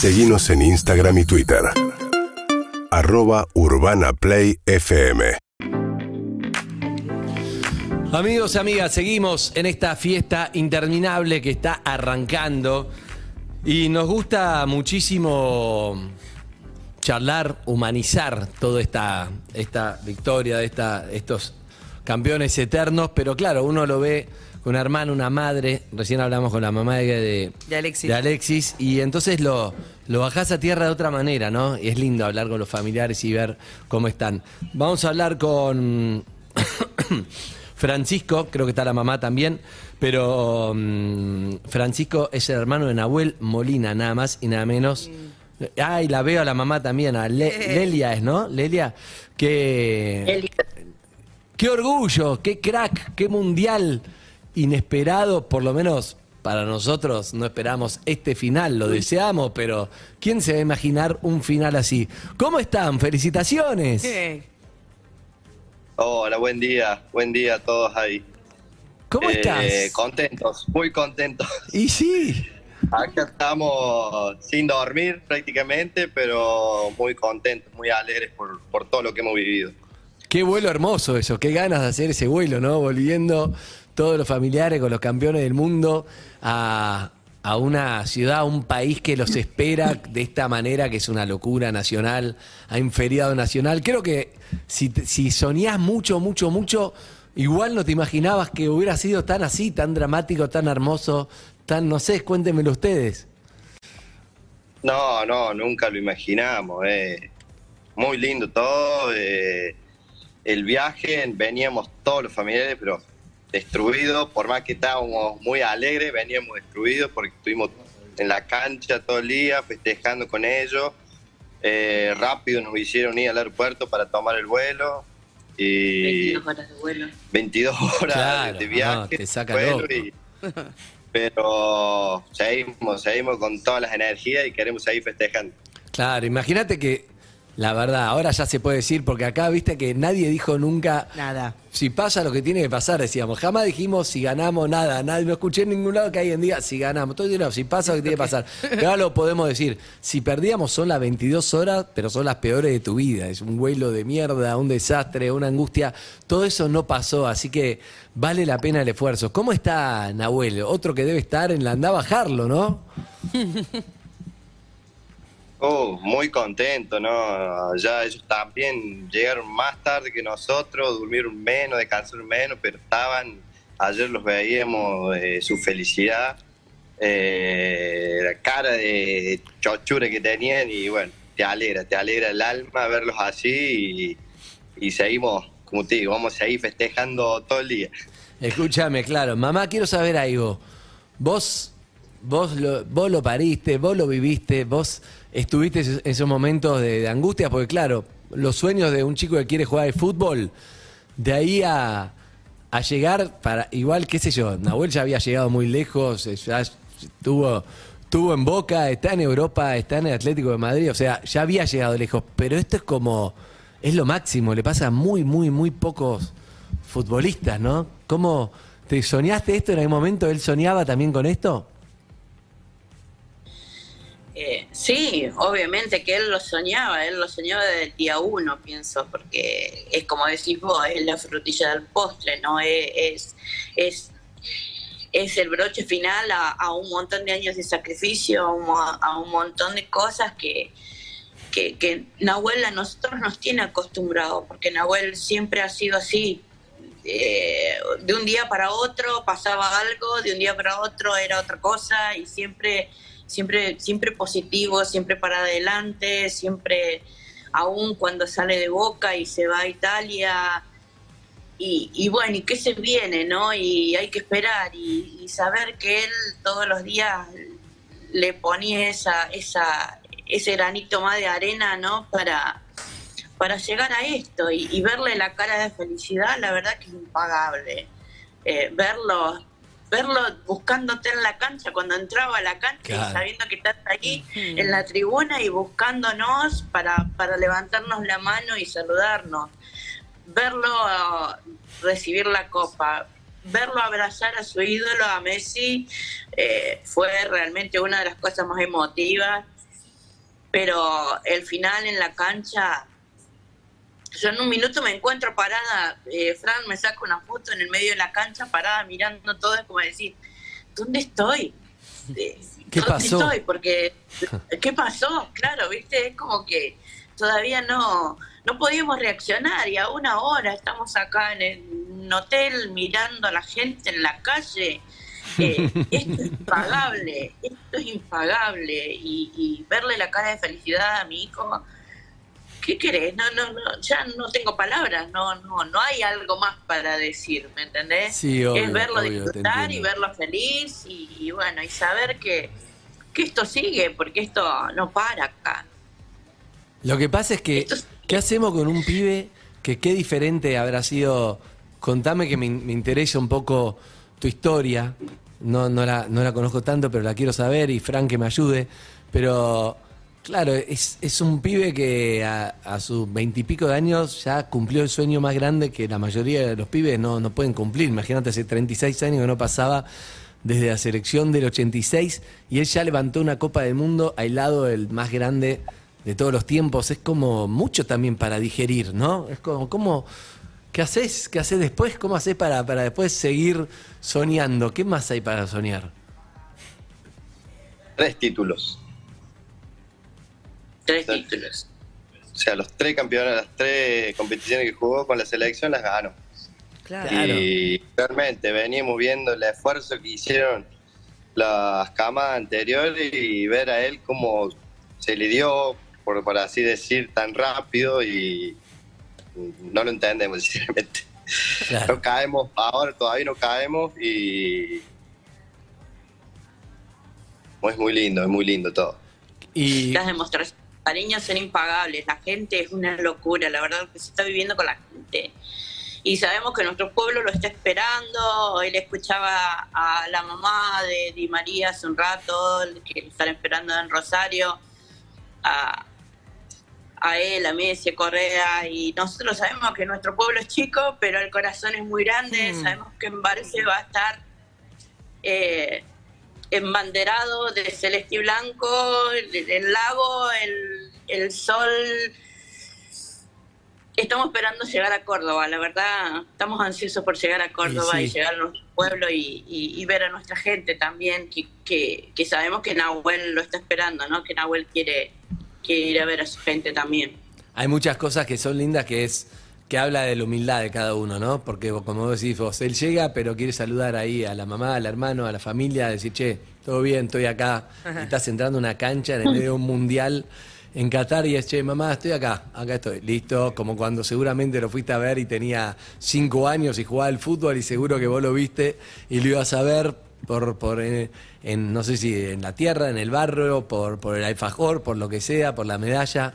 Seguimos en Instagram y Twitter. Arroba Urbana Play FM. Amigos y amigas, seguimos en esta fiesta interminable que está arrancando y nos gusta muchísimo charlar, humanizar toda esta, esta victoria de esta, estos campeones eternos, pero claro, uno lo ve una hermana, una madre, recién hablamos con la mamá de, De Alexis. de Alexis, y entonces lo, lo bajás a tierra de otra manera, ¿no? Y es lindo hablar con los familiares y ver cómo están. Vamos a hablar con Francisco, creo que está la mamá también, pero mm, Francisco es el hermano de Nahuel Molina, nada más y nada menos. Ay, la veo a la mamá también, a Le- Lelia es, ¿no? Lelia, que... Qué orgullo, qué crack, qué mundial inesperado, por lo menos para nosotros no esperamos este final, lo deseamos, pero ¿quién se va a imaginar un final así? ¿Cómo están? Felicitaciones. Hola, buen día, buen día a todos ahí. ¿Cómo Eh, estás? Contentos, muy contentos. Y sí, Acá estamos sin dormir prácticamente, pero muy contentos, muy alegres por, por todo lo que hemos vivido. qué vuelo hermoso eso, qué ganas de hacer ese vuelo, ¿no? Volviendo todos los familiares con los campeones del mundo a, a una ciudad, a un país que los espera de esta manera, que es una locura nacional, a un feriado nacional. Creo que si, si soñás mucho, mucho, mucho, igual no te imaginabas que hubiera sido tan así, tan dramático, tan hermoso, tan, no sé, cuéntenmelo ustedes. No, no, nunca lo imaginamos. eh. Muy lindo todo. eh, el viaje, veníamos todos los familiares, pero destruidos. Por más que estábamos muy alegres, veníamos destruidos porque estuvimos en la cancha todo el día festejando con ellos. Eh, rápido nos hicieron ir al aeropuerto para tomar el vuelo. Y 22 horas de vuelo. 22 horas Claro, de no, viaje. te saca vuelo y- pero seguimos, seguimos con todas las energías y queremos seguir festejando. Claro, imagínate que, la verdad, ahora ya se puede decir, porque acá viste que nadie dijo nunca, nada. si pasa lo que tiene que pasar, decíamos. Jamás dijimos si ganamos nada, nadie, no escuché en ningún lado que alguien diga si ganamos. Todo no, si pasa lo que tiene que pasar. Pero ahora lo podemos decir. Si perdíamos son las 22 horas, pero son las peores de tu vida. Es un vuelo de mierda, un desastre, una angustia. Todo eso no pasó, así que vale la pena el esfuerzo. ¿Cómo está Nahuel? Otro que debe estar en la anda a bajarlo, ¿no? Oh, muy contento, ¿no? Ya ellos también llegaron más tarde que nosotros, durmieron menos, descansaron menos, pero estaban, ayer los veíamos, eh, su felicidad, eh, la cara de chochura que tenían y bueno, te alegra, te alegra el alma verlos así y, seguimos, como te digo, vamos a seguir festejando todo el día. Escúchame, claro. Mamá, quiero saber algo. Vos, vos, lo, vos lo pariste, vos lo viviste, vos estuviste esos momentos de, angustia, porque claro, los sueños de un chico que quiere jugar al fútbol, de ahí a, a llegar para, igual, qué sé yo, Nahuel ya había llegado muy lejos, eh, ya estuvo, estuvo en Boca, está en Europa, está en el Atlético de Madrid, o sea, ya había llegado lejos, pero esto es como, es lo máximo, le pasa a muy, muy, muy pocos futbolistas, ¿no? ¿Cómo te soñaste esto en algún momento? ¿Él soñaba también con esto? Sí, obviamente que él lo soñaba, él lo soñaba desde el día uno, pienso, porque es como decís vos, es la frutilla del postre, ¿no? Es, es, es, el broche final a, un montón de años de sacrificio, a un, mo- a un montón de cosas que, que, que Nahuel a nosotros nos tiene acostumbrados, porque Nahuel siempre ha sido así. Eh, de un día para otro pasaba algo, de un día para otro era otra cosa y siempre, siempre, siempre positivo, siempre para adelante, siempre, aún cuando sale de Boca y se va a Italia, y, bueno, ¿y qué se viene, no? Y hay que esperar y, saber que él todos los días le ponía esa, esa, ese granito más de arena, ¿no? Para, para llegar a esto y, y verle la cara de felicidad, la verdad que es impagable. Eh, verlo, verlo buscándote en la cancha, cuando entraba a la cancha Claro. y sabiendo que estás ahí en la tribuna y buscándonos para, para levantarnos la mano y saludarnos. Verlo ah, recibir la copa, verlo abrazar a su ídolo, a Messi, eh, fue realmente una de las cosas más emotivas pero el final en la cancha, yo en un minuto me encuentro parada, eh, Fran me saca una foto en el medio de la cancha parada mirando todo, es como decir, ¿dónde estoy? Eh, ¿Qué ¿Dónde pasó? estoy? Porque, ¿qué pasó? Claro, viste, es como que todavía no, no podíamos reaccionar y aún ahora estamos acá en el hotel mirando a la gente en la calle. Eh, esto es impagable, esto es impagable y, y verle la cara de felicidad a mi hijo, ¿qué querés? No, no, no, ya no tengo palabras, no, no, no hay algo más para decir, ¿me entendés? Sí, obvio, es verlo obvio, disfrutar y verlo feliz y, y bueno, y saber que, que esto sigue, porque esto no para acá. Lo que pasa es que, Esto ¿qué hacemos con un pibe que qué diferente habrá sido? Contame que me, me interesa un poco tu historia. No, no, la, no la conozco tanto, pero la quiero saber y Frank que me ayude. Pero, claro, es, es un pibe que a, sus veintipico de años ya cumplió el sueño más grande que la mayoría de los pibes no, no pueden cumplir. Imagínate, hace 36 años que no pasaba desde la selección del 86 y él ya levantó una Copa del Mundo al lado del más grande de todos los tiempos. Es como mucho también para digerir, ¿no? Es como, ¿cómo, ¿qué haces? ¿Qué haces después? ¿Cómo haces para, para después seguir soñando? ¿Qué más hay para soñar? Tres títulos. Tres Sí. títulos. O sea, los tres campeones, las tres competiciones que jugó con la selección las ganó. Claro. Y realmente veníamos viendo el esfuerzo que hicieron las camas anteriores y ver a él cómo se le dio, por, por así decir, tan rápido y no lo entendemos, sinceramente. Claro. No caemos, ahora todavía no caemos y es muy lindo, es muy lindo todo. Y Las demostraciones cariño son impagables. La gente es una locura, la verdad, lo que se está viviendo con la gente. Y sabemos que nuestro pueblo lo está esperando. Hoy le escuchaba a la mamá de Di María hace un rato, que lo están esperando en Rosario, a, a él, a Messi, a Correa. Y nosotros sabemos que nuestro pueblo es chico, pero el corazón es muy grande. Mm. Sabemos que Embalse va a estar. eh, embanderado de celeste y blanco, el, el lago, el, el sol. Estamos esperando llegar a Córdoba, la verdad, estamos ansiosos por llegar a Córdoba Y llegar a nuestro pueblo y, y- y ver a nuestra gente también, que, que, que sabemos que Nahuel lo está esperando, ¿no? Que Nahuel quiere, quiere ir a ver a su gente también. hay muchas cosas que son lindas que es que habla de la humildad de cada uno, ¿no? Porque como vos decís vos, él llega pero quiere saludar ahí a la mamá, al hermano, a la familia, decir, che, todo bien, estoy acá. Y estás entrando a una cancha en el medio de un mundial en Qatar y es, che, mamá, estoy acá, acá estoy, listo. Como cuando seguramente lo fuiste a ver y tenía cinco años y jugaba al fútbol y seguro que vos lo viste y lo ibas a ver por, por eh, no sé si en la tierra, en el barrio, por, por el alfajor, por lo que sea, por la medalla.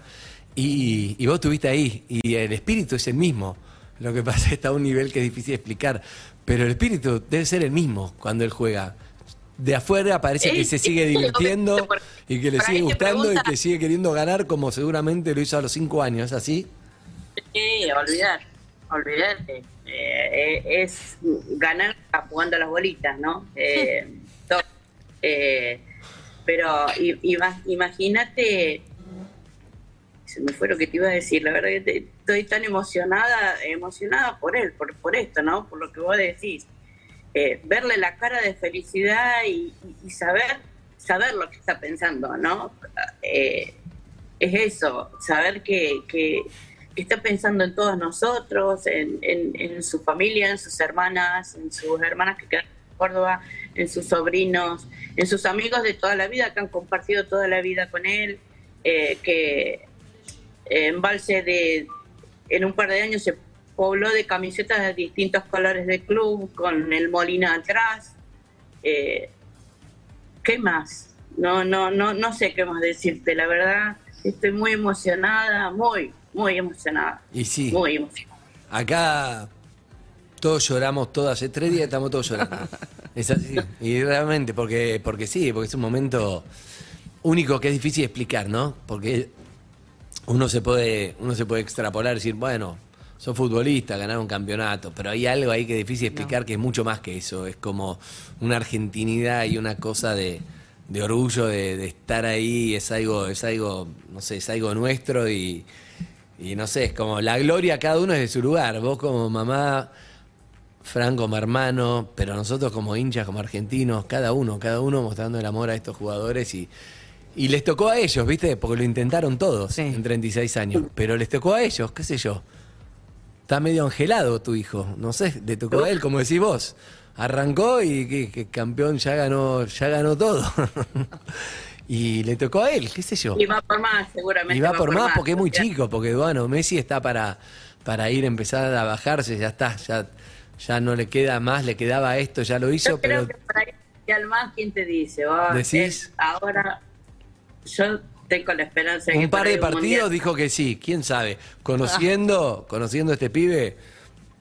Y, y vos estuviste ahí y el espíritu es el mismo. Lo que pasa es que está a un nivel que es difícil de explicar. Pero el espíritu debe ser el mismo cuando él juega. De afuera parece que se sigue divirtiendo y que le sigue gustando y que sigue queriendo ganar como seguramente lo hizo a los cinco años. ¿Es así? Sí, olvidar, olvidarte. Eh, es ganar jugando a las bolitas, ¿no? Eh, todo. Eh, pero imagínate, se me fue lo que te iba a decir, la verdad que estoy tan emocionada, emocionada por él, por, por esto, ¿no? Por lo que vos decís. Eh, verle la cara de felicidad y, saber, saber lo que está pensando, ¿no? Eh, es eso, saber que, está pensando en todos nosotros, en, en- en su familia, en sus hermanas, en sus hermanas que quedan en Córdoba, en sus sobrinos, en sus amigos de toda la vida que han compartido toda la vida con él, eh, que Embalse de en un par de años se pobló de camisetas de distintos colores de club, con el Molina atrás. Eh, ¿Qué más? No, no, no, no sé qué más decirte, la verdad. Estoy muy emocionada, muy, muy emocionada. Y sí, Muy emocionada. acá todos lloramos, todos hace tres días estamos todos llorando. Es así. Y realmente, porque, porque sí, porque es un momento único que es difícil explicar, ¿no? Porque uno se puede, uno se puede extrapolar y decir, bueno, sos futbolista, ganar un campeonato, pero hay algo ahí que es difícil explicar que es mucho más que eso, es como una argentinidad y una cosa de, de orgullo de, de estar ahí, es algo, es algo, no sé, es algo nuestro y, y no sé, es como la gloria, cada uno es de su lugar. Vos como mamá, Fran como hermano, pero nosotros como hinchas, como argentinos, cada uno, cada uno mostrando el amor a estos jugadores y, y les tocó a ellos, ¿viste? Porque lo intentaron todos Sí. en 36 años, pero les tocó a ellos, qué sé yo. Está medio angelado tu hijo, no sé, le tocó a él, como decís vos. Arrancó y que, que campeón ya ganó, ya ganó todo. y le tocó a él, qué sé yo. Y va por más, seguramente. Y va por más porque es muy chico, porque bueno, Messi está para, para ir a empezar a bajarse, ya está, ya, ya no le queda más, le quedaba esto, ya lo hizo, Yo creo pero que para ir al más, ¿quién te dice? Ahora, yo la esperanza de que un par de partidos mundial- dijo que sí, quién sabe. Conociendo, conociendo a este pibe,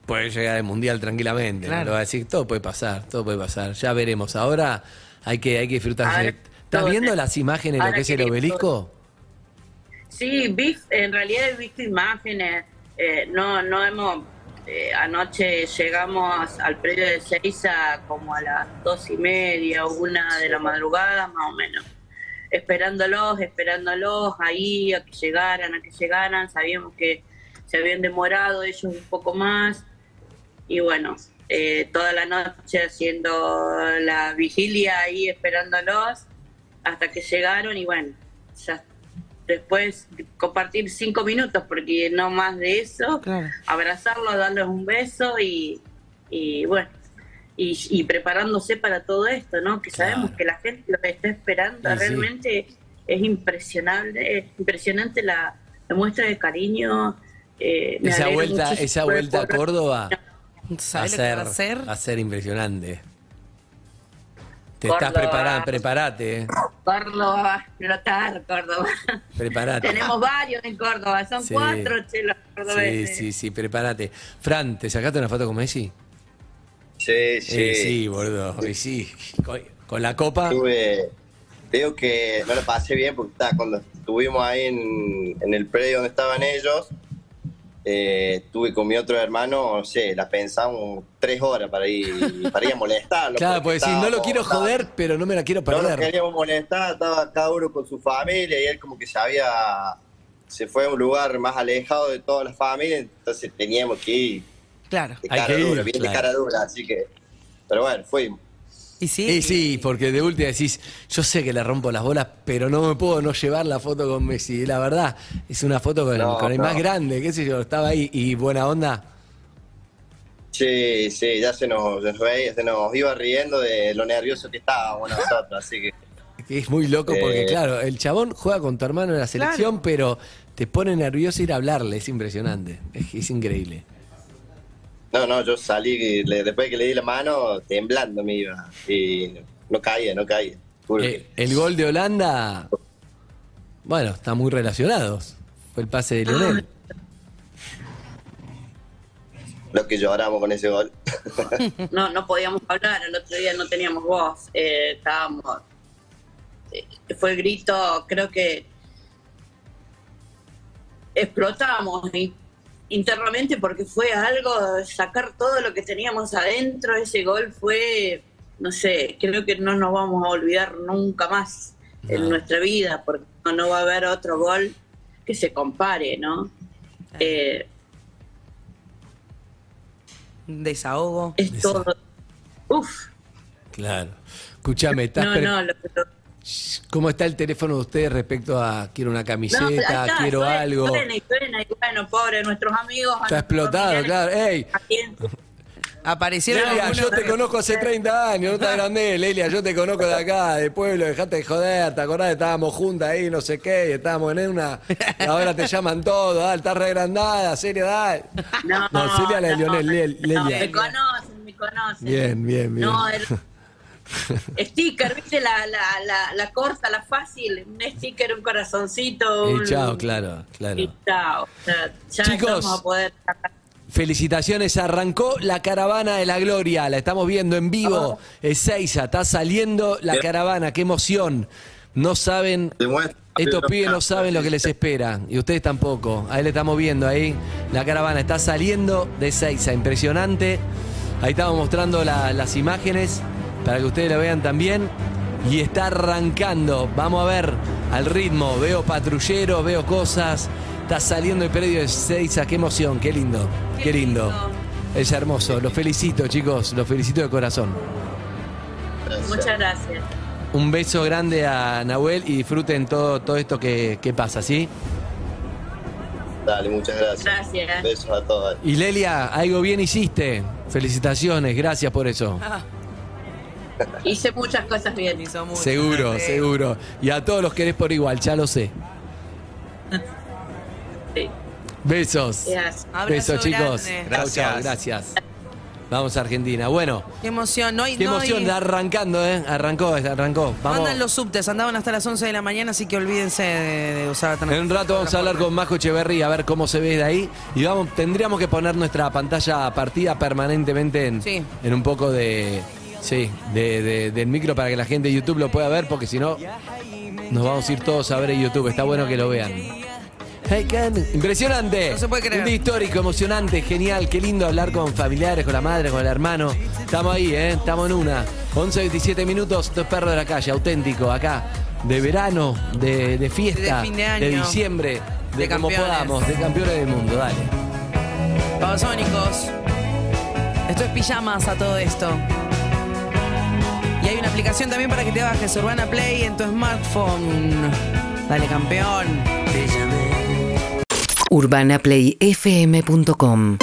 puede llegar al mundial tranquilamente. Claro. Lo va a decir, todo puede pasar, todo puede pasar. Ya veremos. Ahora hay que, hay que disfrutar. ¿Estás viendo las imágenes de lo que es el obelisco? Sí, vi, en realidad he visto imágenes. eh, no, no hemos. eh, anoche llegamos al predio de Seiza como a las dos y media o una de la madrugada, más o menos. Esperándolos, esperándolos ahí a que llegaran, a que llegaran. Sabíamos que se habían demorado ellos un poco más. Y bueno, eh, toda la noche haciendo la vigilia ahí esperándolos hasta que llegaron y bueno, ya después compartir cinco minutos porque no más de eso, Claro. abrazarlos, darles un beso y, y bueno, y, y preparándose para todo esto, ¿no? Que sabemos Claro. que la gente lo está esperando, Sí, sí. realmente es impresionable, es impresionante la, la muestra de cariño. eh, Esa vuelta, esa vuelta a. Córdoba va a ¿Sabes lo que ser, va a ser? va a ser impresionante. Te Córdoba. estás preparando, prepárate, eh. Córdoba va a explotar, Córdoba. prepárate. Tenemos varios en Córdoba, son Sí. cuatro chelos Sí, sí, sí, prepárate. Fran, ¿te sacaste una foto con Messi? Sí, sí. Eh, sí, boludo. Y sí, con, con la copa. Estuve, digo que no lo pasé bien porque estaba, cuando estuvimos ahí en, en el predio donde estaban ellos, eh, estuve con mi otro hermano, no sé, la pensamos tres horas para ir, para ir a molestarlo. Claro, porque pues sí, no lo quiero joder, pero no me la quiero No lo perder. queríamos molestar, estaba cada uno con su familia y él como que se había, se fue a un lugar más alejado de toda la familia, entonces teníamos que ir Claro. de Hay cara que ir, dura, bien claro. de cara dura, así que, pero bueno, fuimos. Y sí. Y sí, porque de última decís, yo sé que le rompo las bolas, pero no me puedo no llevar la foto con Messi. Y la verdad, es una foto con, No, con el no. más grande, qué sé yo, estaba ahí y buena onda. Sí, sí, ya se nos, se nos veía- se nos iba riendo de lo nervioso que estábamos nosotros, así que es muy loco porque, Eh. claro, el chabón juega con tu hermano en la selección, pero te pone nervioso ir a hablarle, es impresionante, es, es increíble. No, no, yo salí, le- después que le di la mano, temblando me iba, y no caía, no caía. Eh, el gol de Holanda, bueno, está muy relacionados. Fue el pase de Lionel. Lo que lloramos con ese gol. No, no podíamos hablar, el otro día no teníamos voz, eh, estábamos... eh, fue el grito, creo que explotamos in- internamente porque fue algo, sacar todo lo que teníamos adentro, ese gol fue, no sé, creo que no nos vamos a olvidar nunca más en nuestra vida, porque no, no va a haber otro gol que se compare, ¿no? Eh, Un desahogo. es todo... Uf, Claro. Escúchame, ¿estás no, pre- no, lo, lo- ¿cómo está el teléfono de ustedes respecto a quiero una No, camiseta, está, quiero suena, algo? Suena y suena, y bueno, pobre, nuestros amigos. Está explotado, claro. ¡Ey! ¿a quién? Aparecieron Lelia, algunos- yo te conozco hace 30 años, no te agrandé, Lelia, yo te conozco de acá, de pueblo, dejate de joder, ¿te acordás? Estábamos juntas ahí, no sé qué, y estábamos en una, y ahora te llaman todos, dale, estás regrandada, serio, dale. No, No, Celia la de Lionel, Lel- no, Lelia. me conocen, me conocen. Bien, bien, bien. No, el sticker, ¿viste? La, la, la, la corta, la fácil. Un sticker, un corazoncito. Y un- chao, claro, claro. Y chao. Ya, ya Chicos. vamos a poder. Felicitaciones, arrancó la caravana de la gloria, la estamos viendo en vivo, Ezeiza, está saliendo la caravana, qué emoción. No saben Estos pibes no saben lo que les espera y ustedes tampoco. Ahí le estamos viendo ahí. La caravana está saliendo de Seiza, impresionante. Ahí estamos mostrando la- las imágenes para que ustedes lo vean también. y está arrancando. Vamos a ver al ritmo. Veo patrulleros, veo cosas. Está saliendo el predio de Seiza. Qué emoción, qué lindo. Qué lindo. Es hermoso. Los felicito, chicos. Los felicito de corazón. Gracias. Muchas gracias. Un beso grande a Nahuel y disfruten todo, todo esto que, que pasa, ¿sí? Dale, muchas gracias. Gracias. Besos a todas. Y Lelia, algo bien hiciste. Felicitaciones, gracias por eso. Hice muchas cosas bien. Hizo mucho. Seguro, Sí. seguro. Y a todos los querés por igual, ya lo sé. Sí. Besos. Gracias. Besos, chicos. grande. Chau, chau, gracias. Vamos a Argentina. Bueno, Qué emoción. No hay, qué no emoción hay- arrancando, ¿eh? Arrancó, arrancó. Vamos. Mandan los subtes, andaban hasta las 11 de la mañana, así que olvídense de, de usar la En un rato vamos a hablar con Majo Echeverry a ver cómo se ve de ahí. Y vamos, tendríamos que poner nuestra pantalla partida permanentemente en, Sí. en un poco de. Sí, de, de- del micro para que la gente de YouTube lo pueda ver, porque si no, nos vamos a ir todos a ver en YouTube. Está bueno que lo vean. Impresionante. No se puede creer. Un día histórico, emocionante, genial. Qué lindo hablar con familiares, con la madre, con el hermano. Estamos ahí, ¿eh? Estamos en una. 11, 27 minutos. Esto es Perro de la Calle, auténtico, acá. De verano, de, de fiesta, De fin de año. diciembre, de, De como campeones. podamos, de campeones del mundo. Dale. Babasónicos. Esto es pijamas a todo esto. Aplicación también para que te bajes Urbana Play en tu smartphone. Dale, campeón. urbanaplayfm.com